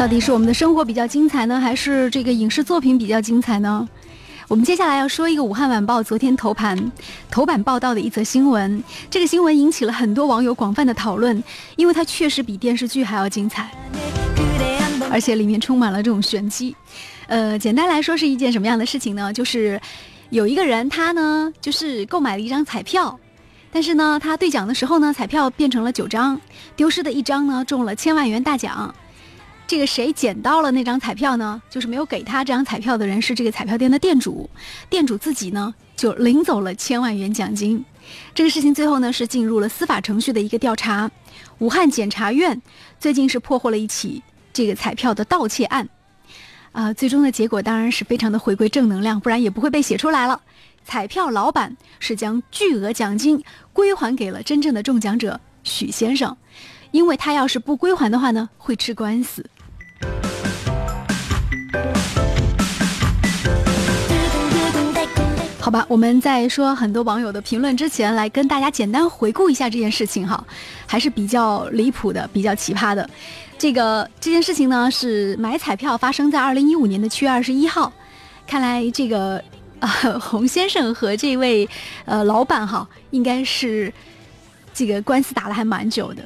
到底是我们的生活比较精彩呢，还是这个影视作品比较精彩呢？我们接下来要说一个《武汉晚报》昨天头盘头版报道的一则新闻，这个新闻引起了很多网友广泛的讨论，因为它确实比电视剧还要精彩，而且里面充满了这种玄机。呃，简单来说是一件什么样的事情呢？就是有一个人他呢，就是购买了一张彩票，但是呢，他兑奖的时候呢，彩票变成了九张，丢失的一张呢中了千万元大奖。这个谁捡到了那张彩票呢？就是没有给他这张彩票的人是这个彩票店的店主，店主自己呢就领走了千万元奖金。这个事情最后呢是进入了司法程序的一个调查。武汉检察院最近是破获了一起这个彩票的盗窃案，啊，最终的结果当然是非常的回归正能量，不然也不会被写出来了。彩票老板是将巨额奖金归还给了真正的中奖者许先生，因为他要是不归还的话呢，会吃官司。好吧，我们在说很多网友的评论之前，来跟大家简单回顾一下这件事情哈，还是比较离谱的，比较奇葩的。这个这件事情呢，是买彩票发生在二零一五年的七月二十一号。看来这个啊，洪先生和这位呃老板哈，应该是这个官司打的还蛮久的。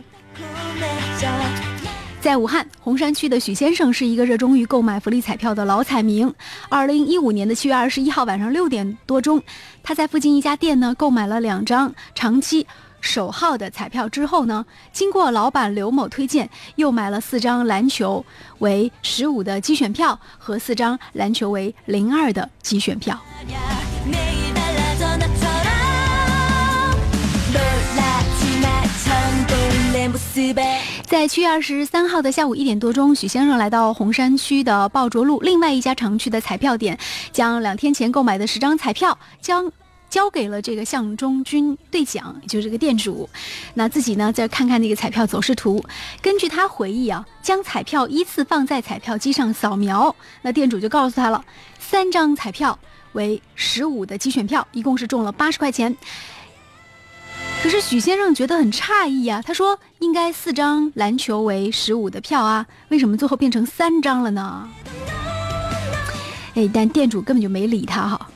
在武汉洪山区的许先生是一个热衷于购买福利彩票的老彩民。二零一五年的七月二十一号晚上六点多钟，他在附近一家店呢购买了两张长期首号的彩票之后呢，经过老板刘某推荐，又买了四张篮球为十五的机选票和四张篮球为零二的机选票。在七月二十三号的下午一点多钟，许先生来到洪山区的鲍卓路另外一家常去的彩票店，将两天前购买的十张彩票将交给了这个向中军兑奖，就是这个店主。那自己呢，再看看那个彩票走势图。根据他回忆啊，将彩票依次放在彩票机上扫描，那店主就告诉他了，三张彩票为十五的机选票，一共是中了八十块钱。可是许先生觉得很诧异啊，他说应该四张篮球为十五的票啊，为什么最后变成三张了呢？哎，但店主根本就没理他哈。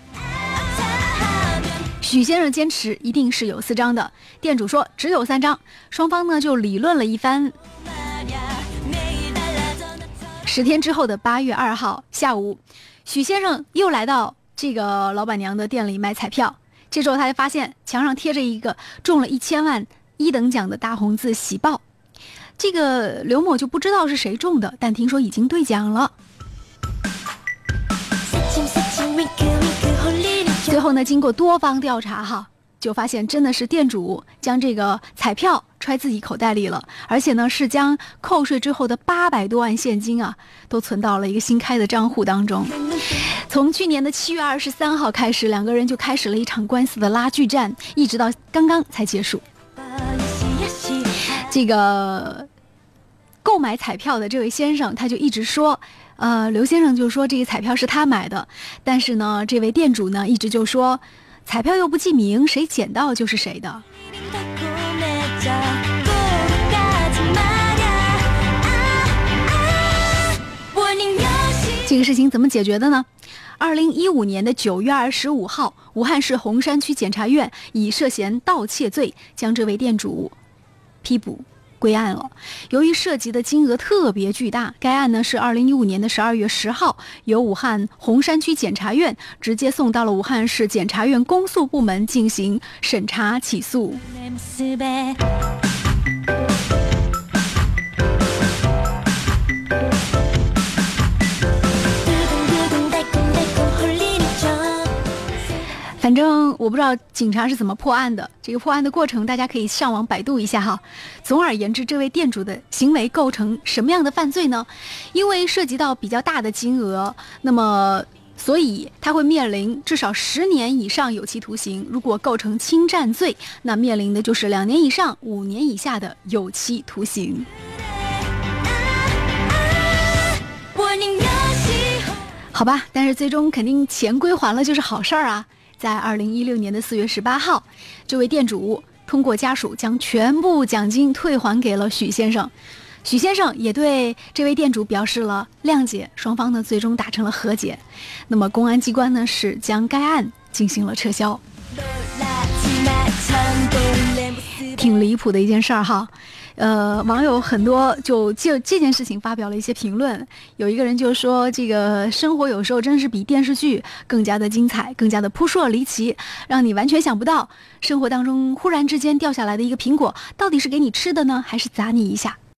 许先生坚持一定是有四张的，店主说只有三张，双方呢就理论了一番。十天之后的八月二号下午，许先生又来到这个老板娘的店里买彩票。这时候，他就发现墙上贴着一个中了一千万一等奖的大红字喜报。这个刘某就不知道是谁中的，但听说已经兑奖了。最后呢，经过多方调查，哈。就发现真的是店主将这个彩票揣自己口袋里了，而且呢是将扣税之后的八百多万现金啊，都存到了一个新开的账户当中。从去年的七月二十三号开始，两个人就开始了一场官司的拉锯战，一直到刚刚才结束。这个购买彩票的这位先生，他就一直说，呃，刘先生就说这个彩票是他买的，但是呢，这位店主呢一直就说。彩票又不记名，谁捡到就是谁的。这个事情怎么解决的呢？二零一五年的九月二十五号，武汉市洪山区检察院以涉嫌盗窃罪将这位店主批捕。归案了。由于涉及的金额特别巨大，该案呢是二零一五年的十二月十号，由武汉洪山区检察院直接送到了武汉市检察院公诉部门进行审查起诉。我不知道警察是怎么破案的，这个破案的过程大家可以上网百度一下哈。总而言之，这位店主的行为构成什么样的犯罪呢？因为涉及到比较大的金额，那么所以他会面临至少十年以上有期徒刑。如果构成侵占罪，那面临的就是两年以上五年以下的有期徒刑。好吧，但是最终肯定钱归还了就是好事儿啊。在二零一六年的四月十八号，这位店主通过家属将全部奖金退还给了许先生。许先生也对这位店主表示了谅解，双方呢最终达成了和解。那么公安机关呢是将该案进行了撤销。挺离谱的一件事儿哈。呃，网友很多就就这件事情发表了一些评论。有一个人就说：“这个生活有时候真是比电视剧更加的精彩，更加的扑朔离奇，让你完全想不到，生活当中忽然之间掉下来的一个苹果，到底是给你吃的呢，还是砸你一下？”